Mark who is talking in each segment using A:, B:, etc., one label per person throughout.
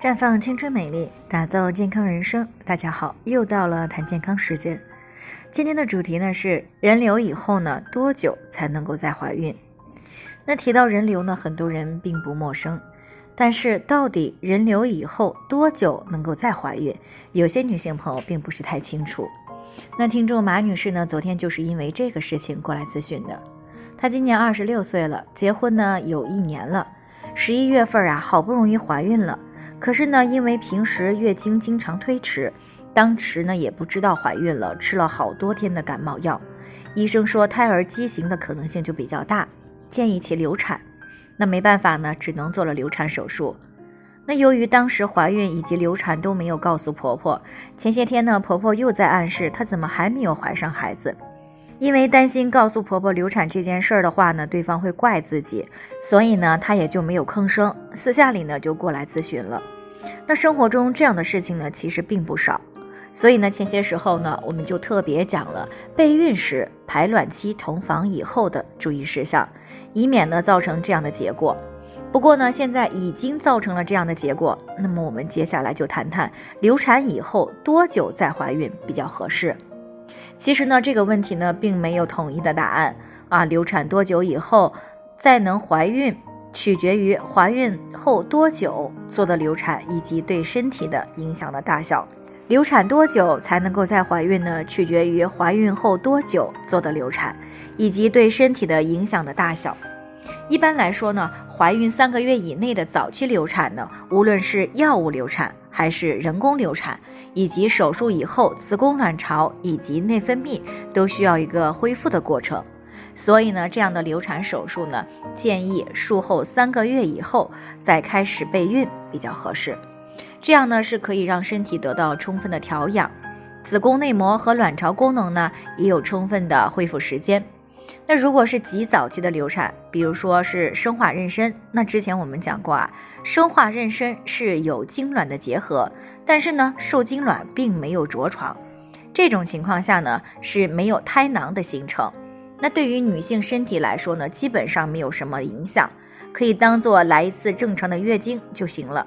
A: 绽放青春美丽，打造健康人生。大家好，又到了谈健康时间。今天的主题呢是人流以后呢多久才能够再怀孕？那提到人流呢，很多人并不陌生，但是到底人流以后多久能够再怀孕？有些女性朋友并不是太清楚。那听众马女士呢，昨天就是因为这个事情过来咨询的。她今年二十六岁了，结婚呢有一年了，十一月份啊，好不容易怀孕了。可是呢，因为平时月经经常推迟，当时呢也不知道怀孕了，吃了好多天的感冒药，医生说胎儿畸形的可能性就比较大，建议其流产。那没办法呢，只能做了流产手术。那由于当时怀孕以及流产都没有告诉婆婆，前些天呢，婆婆又在暗示她怎么还没有怀上孩子。因为担心告诉婆婆流产这件事儿的话呢，对方会怪自己，所以呢，她也就没有吭声，私下里呢就过来咨询了。那生活中这样的事情呢，其实并不少，所以呢，前些时候呢，我们就特别讲了备孕时排卵期同房以后的注意事项，以免呢造成这样的结果。不过呢，现在已经造成了这样的结果，那么我们接下来就谈谈流产以后多久再怀孕比较合适。其实呢，这个问题呢，并没有统一的答案啊。流产多久以后再能怀孕，取决于怀孕后多久做的流产以及对身体的影响的大小。流产多久才能够再怀孕呢？取决于怀孕后多久做的流产以及对身体的影响的大小。一般来说呢，怀孕三个月以内的早期流产呢，无论是药物流产还是人工流产。以及手术以后，子宫卵巢以及内分泌都需要一个恢复的过程，所以呢，这样的流产手术呢，建议术后三个月以后再开始备孕比较合适。这样呢，是可以让身体得到充分的调养，子宫内膜和卵巢功能呢也有充分的恢复时间。那如果是极早期的流产，比如说是生化妊娠，那之前我们讲过啊，生化妊娠是有精卵的结合，但是呢，受精卵并没有着床，这种情况下呢是没有胎囊的形成。那对于女性身体来说呢，基本上没有什么影响，可以当做来一次正常的月经就行了。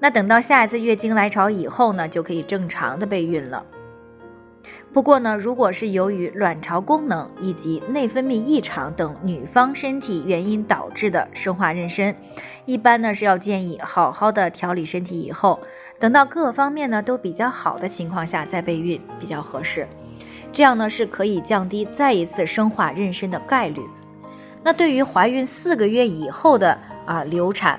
A: 那等到下一次月经来潮以后呢，就可以正常的备孕了。不过呢，如果是由于卵巢功能以及内分泌异常等女方身体原因导致的生化妊娠，一般呢是要建议好好的调理身体以后，等到各方面呢都比较好的情况下再备孕比较合适。这样呢是可以降低再一次生化妊娠的概率。那对于怀孕四个月以后的啊流产，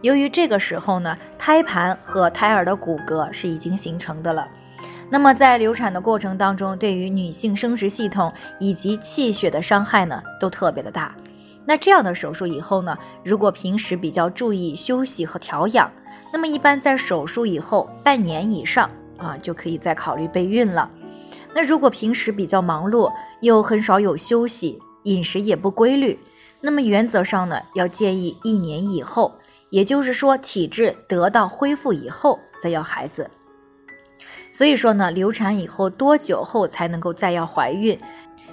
A: 由于这个时候呢胎盘和胎儿的骨骼是已经形成的了。那么在流产的过程当中，对于女性生殖系统以及气血的伤害呢，都特别的大。那这样的手术以后呢，如果平时比较注意休息和调养，那么一般在手术以后半年以上啊，就可以再考虑备孕了。那如果平时比较忙碌，又很少有休息，饮食也不规律，那么原则上呢，要建议一年以后，也就是说体质得到恢复以后再要孩子。所以说呢，流产以后多久后才能够再要怀孕，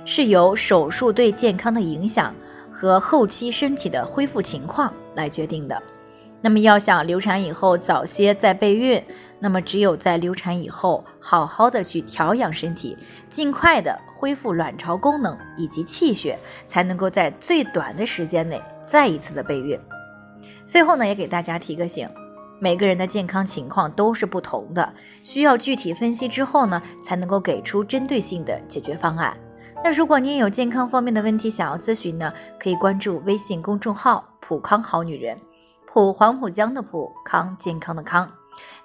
A: 是由手术对健康的影响和后期身体的恢复情况来决定的。那么要想流产以后早些再备孕，那么只有在流产以后好好的去调养身体，尽快的恢复卵巢功能以及气血，才能够在最短的时间内再一次的备孕。最后呢，也给大家提个醒。每个人的健康情况都是不同的，需要具体分析之后呢，才能够给出针对性的解决方案。那如果你也有健康方面的问题想要咨询呢，可以关注微信公众号“普康好女人”，普黄浦江的普康健康的康，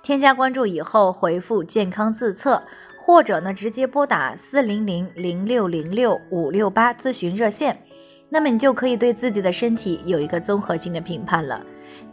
A: 添加关注以后回复“健康自测”，或者呢直接拨打四零零零六零六五六八咨询热线，那么你就可以对自己的身体有一个综合性的评判了。